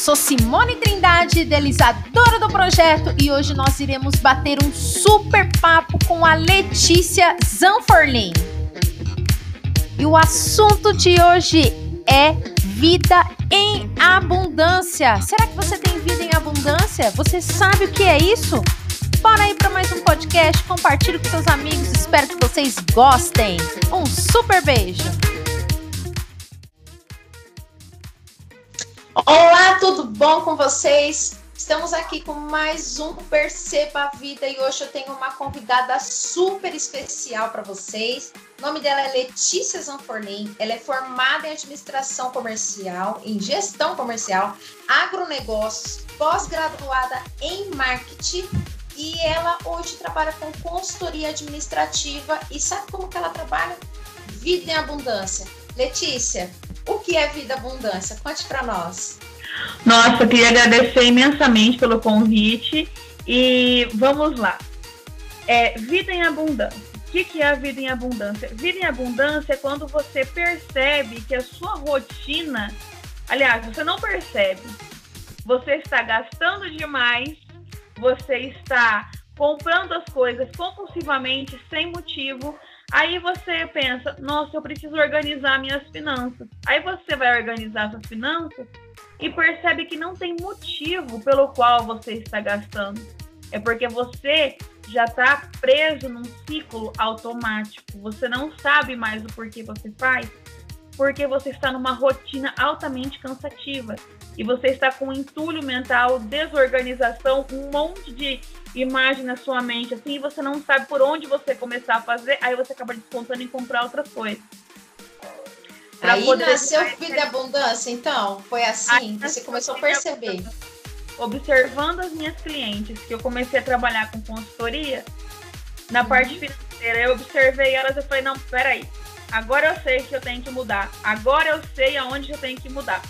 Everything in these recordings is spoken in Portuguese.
sou Simone Trindade, idealizadora do projeto, e hoje nós iremos bater um super papo com a Letícia Zanforlin. E o assunto de hoje é vida em abundância. Será que você tem vida em abundância? Você sabe o que é isso? Bora aí para mais um podcast, compartilhe com seus amigos, espero que vocês gostem. Um super beijo! Olá, tudo bom com vocês? Estamos aqui com mais um Perceba a Vida e hoje eu tenho uma convidada super especial para vocês. O nome dela é Letícia Zanforlin. Ela é formada em administração comercial, em gestão comercial, agronegócios, pós-graduada em marketing e ela hoje trabalha com consultoria administrativa e sabe como que ela trabalha? Vida em abundância. Letícia, o que é vida abundância? Conte para nós. Nossa, eu queria agradecer imensamente pelo convite e vamos lá. É, vida em abundância. O que, que é a vida em abundância? Vida em abundância é quando você percebe que a sua rotina, aliás, você não percebe, você está gastando demais, você está comprando as coisas compulsivamente, sem motivo, Aí você pensa, nossa, eu preciso organizar minhas finanças. Aí você vai organizar suas finanças e percebe que não tem motivo pelo qual você está gastando. É porque você já está preso num ciclo automático. Você não sabe mais o porquê você faz, porque você está numa rotina altamente cansativa e você está com entulho mental, desorganização, um monte de imagem na sua mente, assim, e você não sabe por onde você começar a fazer, aí você acaba descontando em comprar outras coisas. Pra aí nasceu Vida e Abundância, então? Foi assim? Você começou a perceber? Observando as minhas clientes, que eu comecei a trabalhar com consultoria, na uhum. parte financeira, eu observei elas e falei, não, peraí, agora eu sei que eu tenho que mudar, agora eu sei aonde eu tenho que mudar.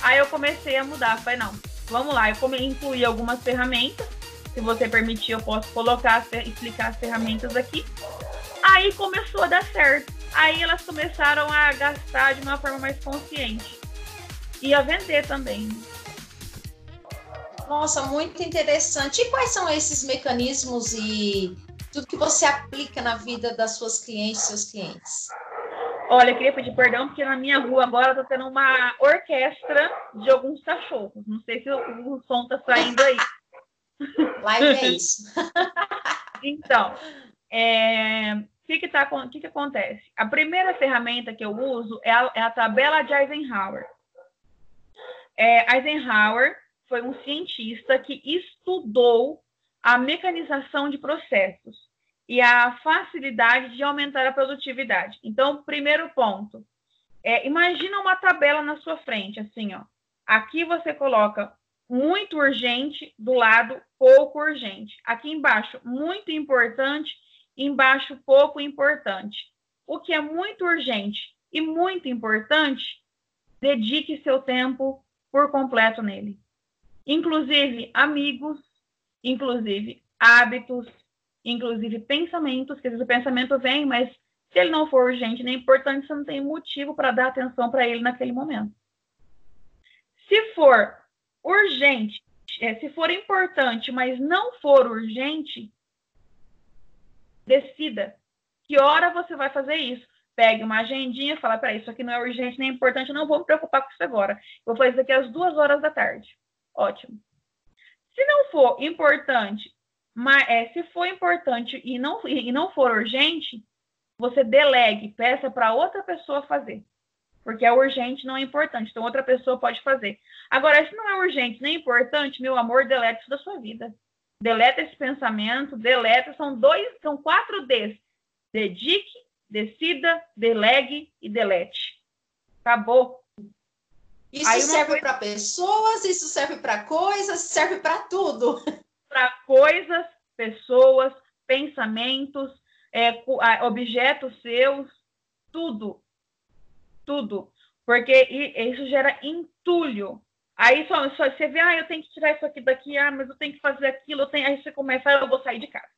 Aí eu comecei a mudar, falei, não, vamos lá, eu incluí algumas ferramentas, se você permitir, eu posso colocar, explicar as ferramentas aqui. Aí começou a dar certo. Aí elas começaram a gastar de uma forma mais consciente. E a vender também. Nossa, muito interessante. E quais são esses mecanismos e tudo que você aplica na vida das suas clientes, seus clientes? Olha, eu queria pedir perdão, porque na minha rua agora tá tendo uma orquestra de alguns cachorros. Não sei se o, o som tá saindo aí. Live é isso. então, é, o que que, tá, que que acontece? A primeira ferramenta que eu uso é a, é a tabela de Eisenhower. É, Eisenhower foi um cientista que estudou a mecanização de processos e a facilidade de aumentar a produtividade. Então, primeiro ponto, é, imagina uma tabela na sua frente, assim, ó. Aqui você coloca muito urgente do lado pouco urgente. Aqui embaixo, muito importante, embaixo pouco importante. O que é muito urgente e muito importante, dedique seu tempo por completo nele. Inclusive amigos, inclusive hábitos, inclusive pensamentos, que às vezes o pensamento vem, mas se ele não for urgente nem importante, você não tem motivo para dar atenção para ele naquele momento. Se for urgente, é, se for importante, mas não for urgente, decida que hora você vai fazer isso. Pegue uma agendinha e fala, peraí, isso aqui não é urgente nem importante, não vou me preocupar com isso agora. vou fazer isso aqui às duas horas da tarde. Ótimo. Se não for importante, mas é, se for importante e não, e não for urgente, você delegue, peça para outra pessoa fazer porque é urgente, não é importante. Então, outra pessoa pode fazer. Agora, se não é urgente nem importante, meu amor, deleta isso da sua vida. Deleta esse pensamento, deleta. São dois, são quatro Ds. Dedique, decida, delegue e delete. Acabou. Isso serve coisa... para pessoas, isso serve para coisas, serve para tudo. Para coisas, pessoas, pensamentos, é, objetos seus, tudo tudo, porque isso gera entulho. Aí só, só, você vê, ah, eu tenho que tirar isso aqui daqui, ah, mas eu tenho que fazer aquilo, eu tenho... aí você começa, ah, eu vou sair de casa.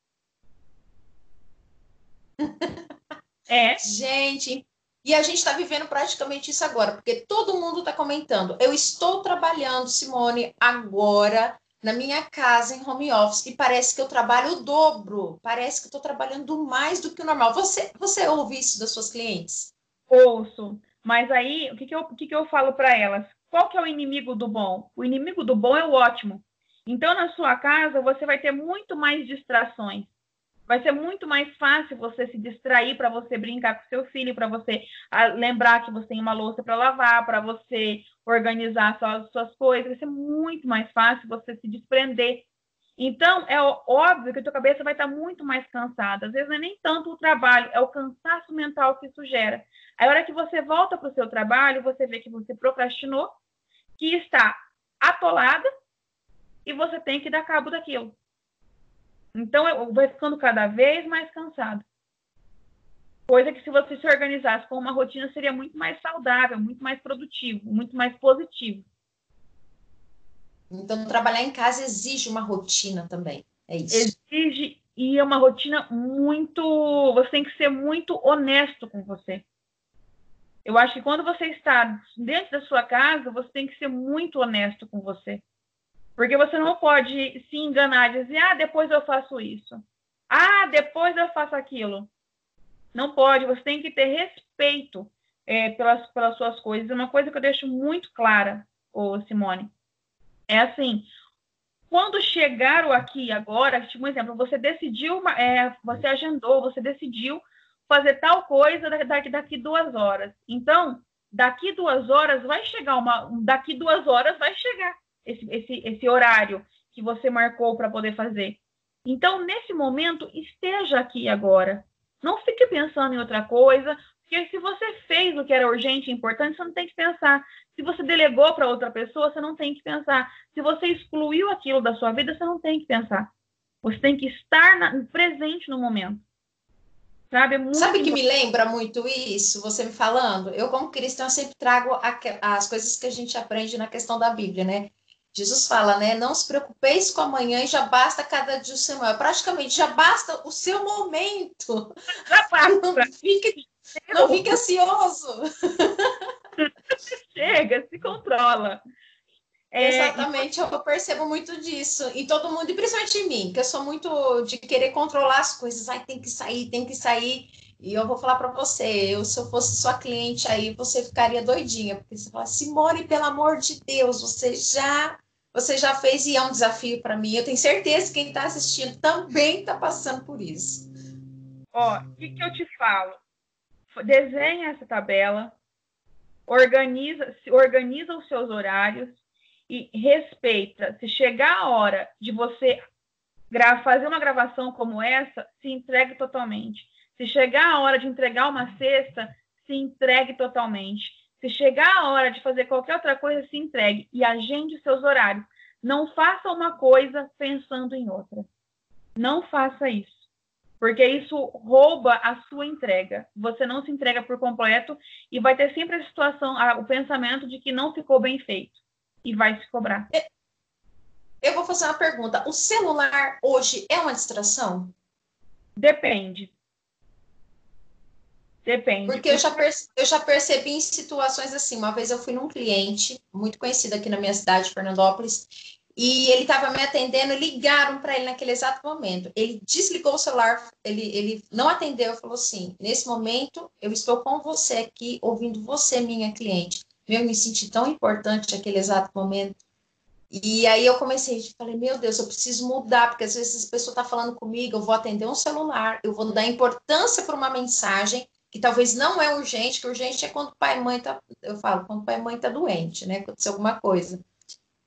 é. Gente, E a gente está vivendo praticamente isso agora, porque todo mundo está comentando. Eu estou trabalhando, Simone, agora na minha casa em home office e parece que eu trabalho o dobro, parece que eu estou trabalhando mais do que o normal. Você, você ouve isso das suas clientes? Ouço, mas aí o que, que, eu, o que, que eu falo para elas? Qual que é o inimigo do bom? O inimigo do bom é o ótimo. Então, na sua casa, você vai ter muito mais distrações. Vai ser muito mais fácil você se distrair para você brincar com seu filho, para você ah, lembrar que você tem uma louça para lavar, para você organizar suas, suas coisas. Vai ser muito mais fácil você se desprender. Então, é óbvio que a tua cabeça vai estar muito mais cansada. Às vezes não é nem tanto o trabalho, é o cansaço mental que isso gera. Aí, a hora que você volta para o seu trabalho, você vê que você procrastinou, que está atolada, e você tem que dar cabo daquilo. Então, eu vai ficando cada vez mais cansado. Coisa que se você se organizasse com uma rotina seria muito mais saudável, muito mais produtivo, muito mais positivo. Então, trabalhar em casa exige uma rotina também. É isso. Exige e é uma rotina muito. Você tem que ser muito honesto com você. Eu acho que quando você está dentro da sua casa, você tem que ser muito honesto com você. Porque você não pode se enganar e dizer, ah, depois eu faço isso. Ah, depois eu faço aquilo. Não pode, você tem que ter respeito é, pelas, pelas suas coisas. Uma coisa que eu deixo muito clara, ô Simone, é assim, quando chegar o aqui agora, tipo um exemplo, você decidiu, é, você agendou, você decidiu fazer tal coisa daqui, daqui duas horas. Então, daqui duas horas vai chegar uma. Daqui duas horas vai chegar esse, esse, esse horário que você marcou para poder fazer. Então, nesse momento, esteja aqui agora. Não fique pensando em outra coisa, porque se você fez o que era urgente e importante, você não tem que pensar. Se você delegou para outra pessoa, você não tem que pensar. Se você excluiu aquilo da sua vida, você não tem que pensar. Você tem que estar na, presente no momento. Sabe, é Sabe que me lembra muito isso, você me falando? Eu, como cristã, sempre trago as coisas que a gente aprende na questão da Bíblia, né? Jesus fala, né? Não se preocupeis com amanhã e já basta cada dia o seu é Praticamente já basta o seu momento. Não fique, não fique ansioso. Chega, se controla. É, Exatamente, eu percebo muito disso em todo mundo, e principalmente em mim, que eu sou muito de querer controlar as coisas. Ai, tem que sair, tem que sair. E eu vou falar para você, eu, se eu fosse sua cliente aí, você ficaria doidinha, porque você fala, Simone, pelo amor de Deus, você já você já fez e é um desafio para mim. Eu tenho certeza que quem está assistindo também está passando por isso. Ó, o que, que eu te falo? Desenha essa tabela, organiza, organiza os seus horários e respeita. Se chegar a hora de você fazer uma gravação como essa, se entregue totalmente. Se chegar a hora de entregar uma cesta, se entregue totalmente. Se chegar a hora de fazer qualquer outra coisa, se entregue e agende seus horários. Não faça uma coisa pensando em outra. Não faça isso. Porque isso rouba a sua entrega. Você não se entrega por completo e vai ter sempre a situação, o pensamento de que não ficou bem feito. E vai se cobrar. Eu vou fazer uma pergunta. O celular hoje é uma distração? Depende. Depende. Porque eu já, eu já percebi em situações assim. Uma vez eu fui num cliente muito conhecido aqui na minha cidade, Fernandópolis, e ele estava me atendendo, ligaram para ele naquele exato momento. Ele desligou o celular, ele, ele não atendeu, falou assim: nesse momento eu estou com você aqui, ouvindo você, minha cliente. Eu me senti tão importante naquele exato momento. E aí eu comecei, falei, meu Deus, eu preciso mudar, porque às vezes a pessoa está falando comigo, eu vou atender um celular, eu vou dar importância para uma mensagem que talvez não é urgente, que urgente é quando o pai e mãe tá, eu falo, quando o pai e mãe tá doente, né? Aconteceu alguma coisa.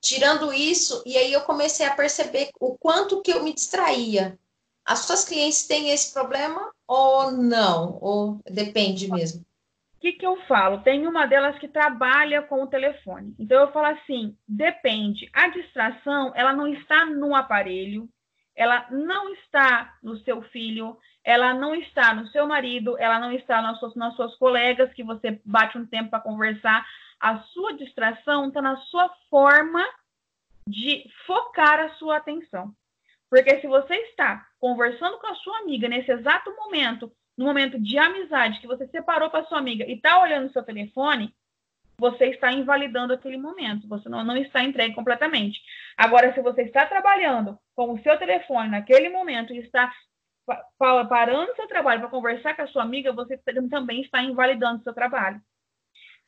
Tirando isso, e aí eu comecei a perceber o quanto que eu me distraía. As suas clientes têm esse problema ou não? Ou depende mesmo? O que, que eu falo? Tem uma delas que trabalha com o telefone. Então eu falo assim, depende. A distração, ela não está no aparelho, ela não está no seu filho, ela não está no seu marido, ela não está nas suas, nas suas colegas que você bate um tempo para conversar. A sua distração está na sua forma de focar a sua atenção. Porque se você está conversando com a sua amiga nesse exato momento, no momento de amizade que você separou com a sua amiga e está olhando seu telefone, você está invalidando aquele momento, você não, não está entregue completamente. Agora, se você está trabalhando com o seu telefone naquele momento e está parando seu trabalho para conversar com a sua amiga, você também está invalidando seu trabalho.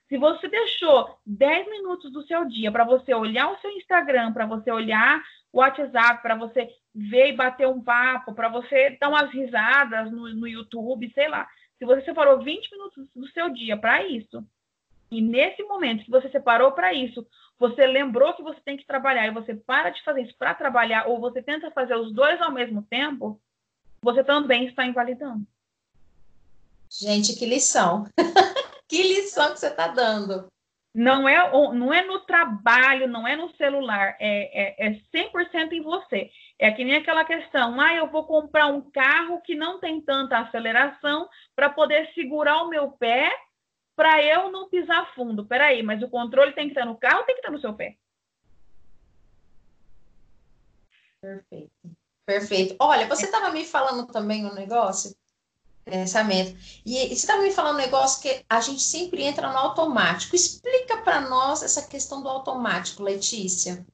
Se você deixou 10 minutos do seu dia para você olhar o seu Instagram, para você olhar o WhatsApp, para você ver e bater um papo, para você dar umas risadas no, no YouTube, sei lá. Se você separou 20 minutos do seu dia para isso, e nesse momento que você separou para isso, você lembrou que você tem que trabalhar e você para de fazer isso para trabalhar, ou você tenta fazer os dois ao mesmo tempo, você também está invalidando. Gente, que lição! que lição que você está dando! Não é, não é no trabalho, não é no celular, é, é, é 100% em você. É que nem aquela questão, ah, eu vou comprar um carro que não tem tanta aceleração para poder segurar o meu pé para eu não pisar fundo. Peraí, mas o controle tem que estar no carro ou tem que estar no seu pé? Perfeito. Perfeito. Olha, você estava me falando também um negócio, pensamento, e, e você estava me falando um negócio que a gente sempre entra no automático. Explica para nós essa questão do automático, Letícia.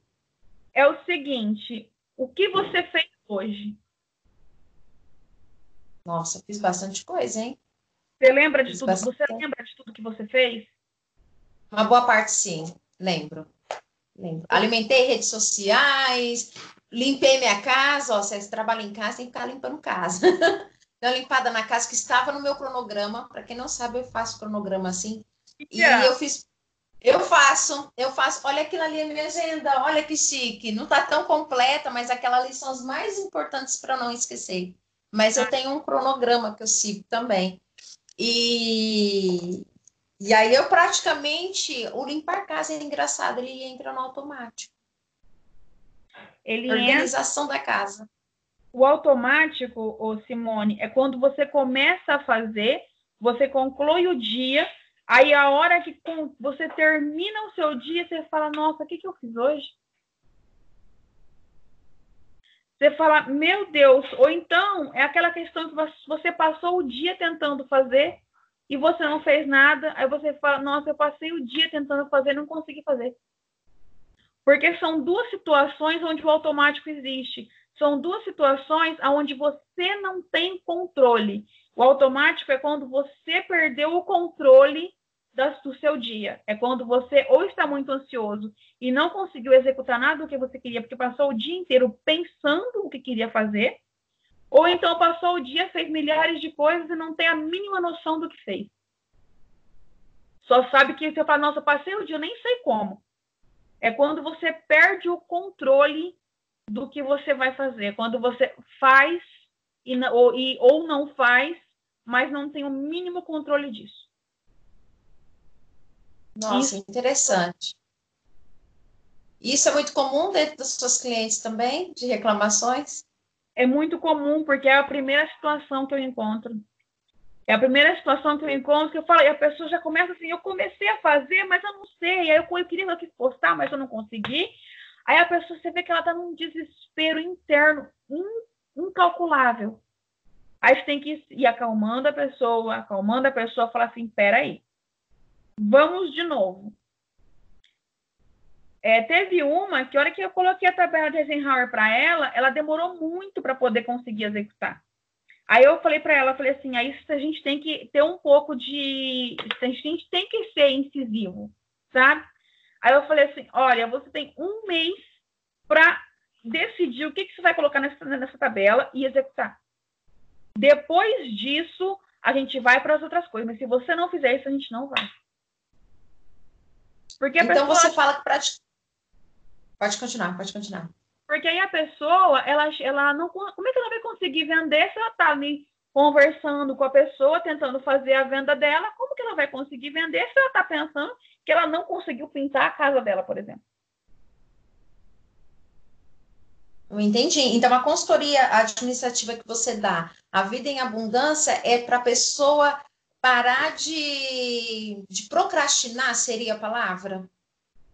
É o seguinte, o que você fez hoje? Nossa, fiz bastante coisa, hein? Você lembra de tudo? Você lembra de tudo que você fez? Uma boa parte, sim. Lembro. Lembro. Alimentei redes sociais, limpei minha casa. Ó, se você trabalha em casa, tem que ficar limpando casa. Dei uma limpada na casa que estava no meu cronograma. Para quem não sabe, eu faço cronograma assim. E eu fiz. Eu faço, eu faço. Olha aquilo ali, a minha agenda. Olha que chique. Não está tão completa, mas aquelas ali são as mais importantes para não esquecer. Mas eu tenho um cronograma que eu sigo também. E, e aí eu praticamente, o limpar casa é engraçado, ele entra no automático. Ele Organização entra... da casa. O automático, ô Simone, é quando você começa a fazer, você conclui o dia, aí a hora que você termina o seu dia, você fala, nossa, o que, que eu fiz hoje? Você fala, meu Deus, ou então é aquela questão que você passou o dia tentando fazer e você não fez nada, aí você fala, nossa, eu passei o dia tentando fazer não consegui fazer. Porque são duas situações onde o automático existe. São duas situações onde você não tem controle. O automático é quando você perdeu o controle do seu dia. É quando você ou está muito ansioso e não conseguiu executar nada do que você queria, porque passou o dia inteiro pensando o que queria fazer, ou então passou o dia, fez milhares de coisas e não tem a mínima noção do que fez. Só sabe que você fala, nossa, passei o dia, eu nem sei como. É quando você perde o controle do que você vai fazer. Quando você faz e, ou, e, ou não faz, mas não tem o mínimo controle disso. Nossa, Isso. interessante. Isso é muito comum dentro dos seus clientes também, de reclamações? É muito comum, porque é a primeira situação que eu encontro. É a primeira situação que eu encontro que eu falo, e a pessoa já começa assim, eu comecei a fazer, mas eu não sei. Aí eu, eu queria quis postar, mas eu não consegui. Aí a pessoa, você vê que ela está num desespero interno incalculável. Aí você tem que ir acalmando a pessoa, acalmando a pessoa, falar assim, peraí, Vamos de novo. É, teve uma que, a hora que eu coloquei a tabela de Eisenhower para ela, ela demorou muito para poder conseguir executar. Aí eu falei para ela, falei assim, aí a gente tem que ter um pouco de, a gente tem que ser incisivo, sabe? Aí eu falei assim, olha, você tem um mês para decidir o que, que você vai colocar nessa, nessa tabela e executar. Depois disso, a gente vai para as outras coisas, mas se você não fizer isso, a gente não vai. Porque então você fala que pratica... Pode continuar, pode continuar. Porque aí a pessoa, ela, ela não. Como é que ela vai conseguir vender se ela está ali conversando com a pessoa, tentando fazer a venda dela? Como que ela vai conseguir vender se ela está pensando que ela não conseguiu pintar a casa dela, por exemplo? Eu entendi. Então, a consultoria administrativa que você dá, a vida em abundância, é para a pessoa parar de, de procrastinar seria a palavra?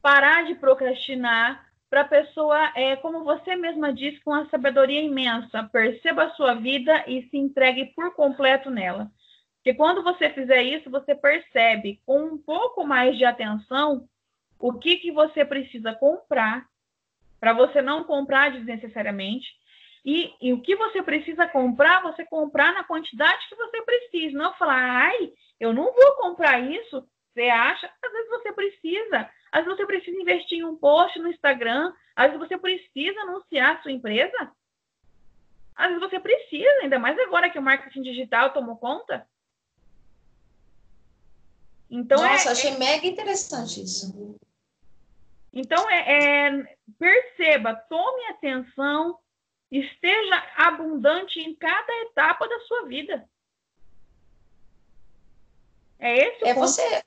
Parar de procrastinar, para a pessoa, é, como você mesma disse, com a sabedoria imensa, perceba a sua vida e se entregue por completo nela. Porque quando você fizer isso, você percebe com um pouco mais de atenção o que, que você precisa comprar, para você não comprar desnecessariamente, e, e, o que você precisa comprar, você comprar na quantidade que você precisa. Não falar, ai, eu não vou comprar isso. Você acha? Às vezes você precisa. Às vezes você precisa investir em um post no Instagram. Às vezes você precisa anunciar a sua empresa. Às vezes você precisa, ainda mais agora que o marketing digital tomou conta. Então, Nossa, é, achei é... mega interessante isso. Então, é, é, perceba, tome atenção, esteja abundante em cada etapa da sua vida. É esse o é ponto. Você,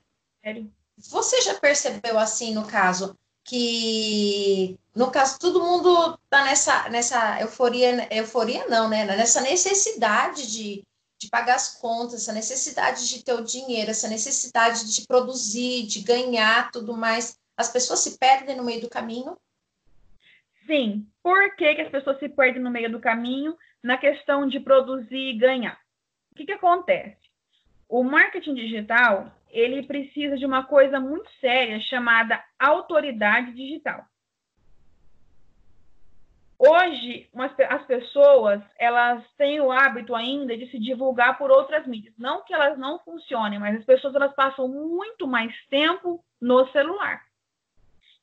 você já percebeu assim, no caso, que no caso todo mundo tá nessa nessa euforia euforia não né nessa necessidade de, de pagar as contas essa necessidade de ter o dinheiro essa necessidade de produzir de ganhar tudo mais as pessoas se perdem no meio do caminho? Sim. Por que, que as pessoas se perdem no meio do caminho na questão de produzir e ganhar? O que, que acontece? O marketing digital, ele precisa de uma coisa muito séria chamada autoridade digital. Hoje, as pessoas, elas têm o hábito ainda de se divulgar por outras mídias. Não que elas não funcionem, mas as pessoas elas passam muito mais tempo no celular.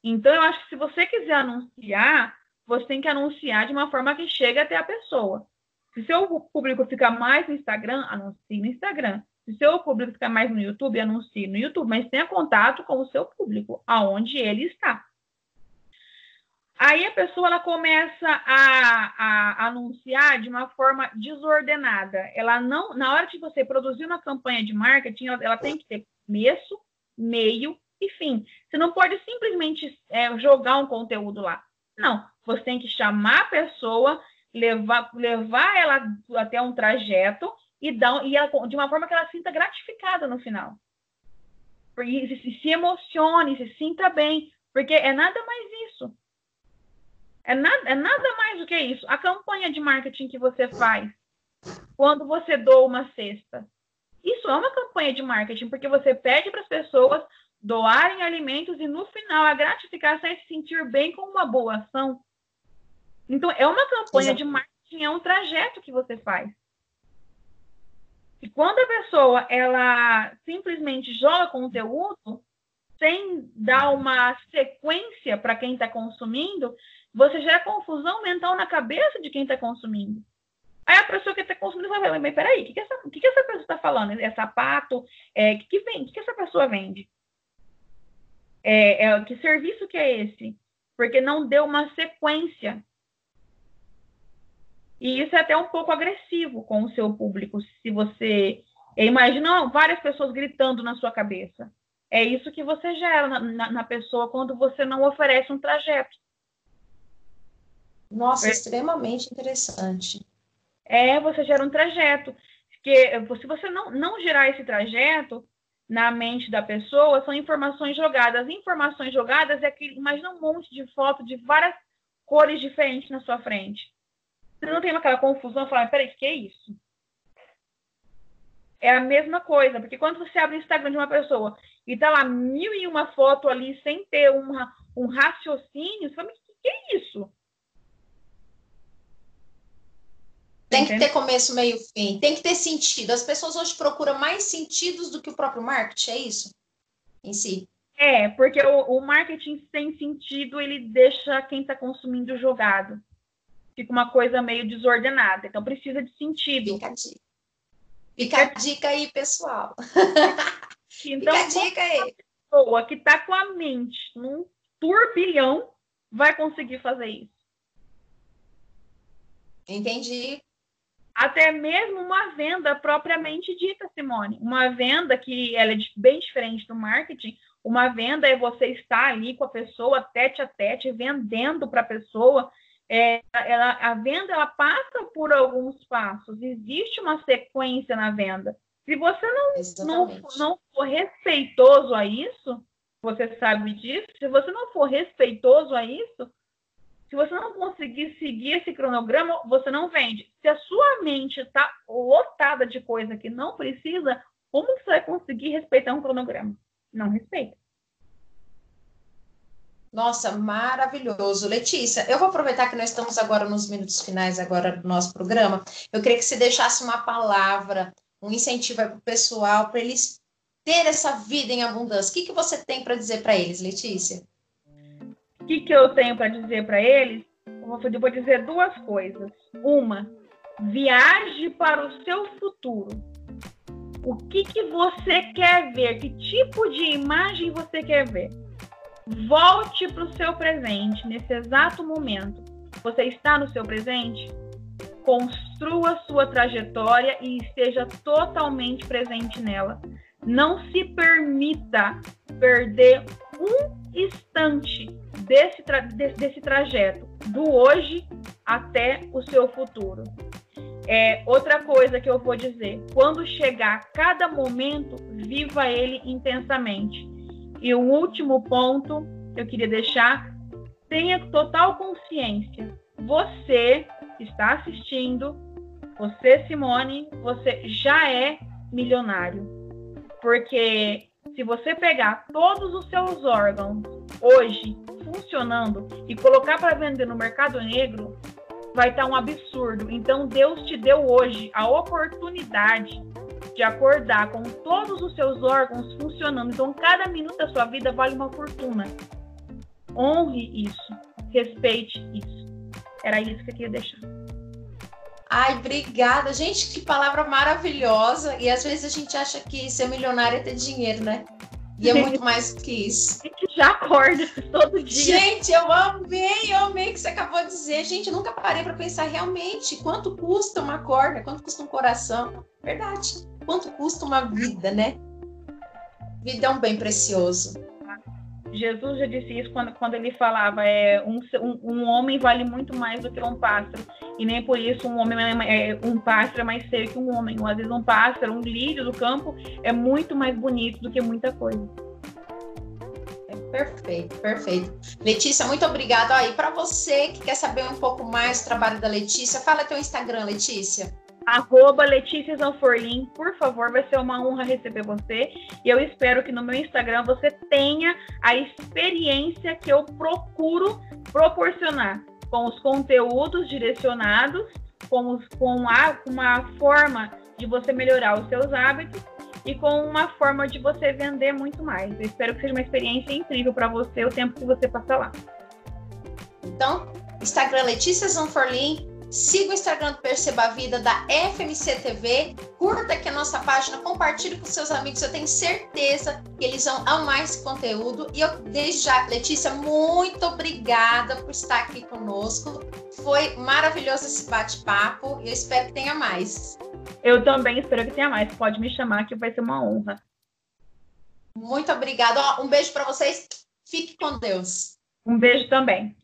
Então, eu acho que se você quiser anunciar, você tem que anunciar de uma forma que chegue até a pessoa. Se seu público ficar mais no Instagram, anuncie no Instagram. Se seu público ficar mais no YouTube, anuncie no YouTube, mas tenha contato com o seu público, aonde ele está. Aí a pessoa ela começa a, a, anunciar de uma forma desordenada. Ela não, na hora de você produzir uma campanha de marketing, ela, ela tem que ter começo, meio e fim. Você não pode simplesmente é, jogar um conteúdo lá. Não, você tem que chamar a pessoa, levar, levar ela até um trajeto e, dar, e ela, de uma forma que ela sinta gratificada no final. E se, se emocione, se sinta bem, porque é nada mais isso. É nada, é nada mais do que isso. A campanha de marketing que você faz quando você doa uma cesta. Isso é uma campanha de marketing, porque você pede para as pessoas doarem alimentos e no final a gratificação é se sentir bem com uma boa ação. Então, é uma campanha Exato. de marketing, é um trajeto que você faz. E quando a pessoa ela simplesmente joga conteúdo sem dar uma sequência para quem está consumindo, você gera confusão mental na cabeça de quem está consumindo. Aí a pessoa que está consumindo vai falar, mas peraí, o que, que, essa, que, que essa pessoa está falando? É sapato? É, que, que vende? O que, que essa pessoa vende? É, é, que serviço que é esse? Porque não deu uma sequência. E isso é até um pouco agressivo com o seu público, se você imagina várias pessoas gritando na sua cabeça. É isso que você gera na, na, na pessoa quando você não oferece um trajeto. Nossa, é. extremamente interessante. É, você gera um trajeto. Porque se você não, não gerar esse trajeto, na mente da pessoa são informações jogadas. Informações jogadas é que imagina um monte de foto de várias cores diferentes na sua frente. Você não tem aquela confusão, falar, peraí, que é isso? É a mesma coisa, porque quando você abre o Instagram de uma pessoa e tá lá mil e uma foto ali sem ter uma, um raciocínio, você fala, o que é isso? Tem que ter começo, meio, fim. Tem que ter sentido. As pessoas hoje procuram mais sentidos do que o próprio marketing, é isso? Em si. É, porque o, o marketing sem sentido, ele deixa quem está consumindo jogado. Fica uma coisa meio desordenada. Então, precisa de sentido. Fica a dica, Fica a dica aí, pessoal. Então, Fica a dica aí. A pessoa que está com a mente num turbilhão vai conseguir fazer isso. Entendi até mesmo uma venda propriamente dita, Simone. Uma venda que ela é bem diferente do marketing. Uma venda é você estar ali com a pessoa tete a tete, vendendo para a pessoa. É, ela, a venda ela passa por alguns passos, existe uma sequência na venda. Se você não, não, não for respeitoso a isso, você sabe disso, se você não for respeitoso a isso, Se você não conseguir seguir esse cronograma, você não vende. Se a sua mente está lotada de coisa que não precisa, como você vai conseguir respeitar um cronograma? Não respeita. Nossa, maravilhoso. Letícia, eu vou aproveitar que nós estamos agora nos minutos finais agora do nosso programa. Eu queria que você deixasse uma palavra, um incentivo para o pessoal, para eles ter essa vida em abundância. O que, que você tem para dizer para eles, Letícia? O que, que eu tenho para dizer para eles? Eu vou dizer duas coisas. Uma, viaje para o seu futuro. O que, que você quer ver? Que tipo de imagem você quer ver? Volte para o seu presente, nesse exato momento. Você está no seu presente? Construa sua trajetória e esteja totalmente presente nela. Não se permita perder um instante desse, tra desse trajeto, do hoje até o seu futuro. É, outra coisa que eu vou dizer: quando chegar cada momento, viva ele intensamente. E o último ponto que eu queria deixar: tenha total consciência. Você está assistindo, você, Simone, você já é milionário. Porque se você pegar todos os seus órgãos hoje funcionando e colocar para vender no mercado negro, vai estar tá um absurdo. Então Deus te deu hoje a oportunidade de acordar com todos os seus órgãos funcionando. Então, cada minuto da sua vida vale uma fortuna. Honre isso, respeite isso. Era isso que eu queria deixar. Ai, obrigada. Gente, que palavra maravilhosa. E às vezes a gente acha que ser milionário é ter dinheiro, né? E é muito mais do que isso. A gente já acorda todo dia. Gente, eu amei, eu amei o que você acabou de dizer. Gente, nunca parei para pensar realmente quanto custa uma corda, quanto custa um coração. Verdade quanto custa uma vida, né? Vida é um bem precioso. Jesus já disse isso quando, quando ele falava é um, um, um, homem vale muito mais do que um pássaro. E nem por isso um homem é, é, um pássaro é mais feio que um homem. Às vezes um pássaro um lírio do campo é muito mais bonito do que muita coisa. É, perfeito perfeito. Letícia muito obrigada e para você que quer saber um pouco mais do trabalho da Letícia fala teu Instagram Letícia arroba Letícia Zanforlin, por favor, vai ser uma honra receber você. E eu espero que no meu Instagram você tenha a experiência que eu procuro proporcionar com os conteúdos direcionados, com, os, com a, uma forma de você melhorar os seus hábitos e com uma forma de você vender muito mais. Eu espero que seja uma experiência incrível para você o tempo que você passa lá. Então, Instagram Letícia Zanforlin, Siga o Instagram do Perceba a Vida da FMC TV. Curta aqui a nossa página, compartilhe com seus amigos. Eu tenho certeza que eles vão amar esse conteúdo. E eu, desde já, Letícia, muito obrigada por estar aqui conosco. Foi maravilhoso esse bate-papo. Eu espero que tenha mais. Eu também espero que tenha mais. Pode me chamar, que vai ser uma honra. Muito obrigada. Um beijo para vocês. Fique com Deus. Um beijo também.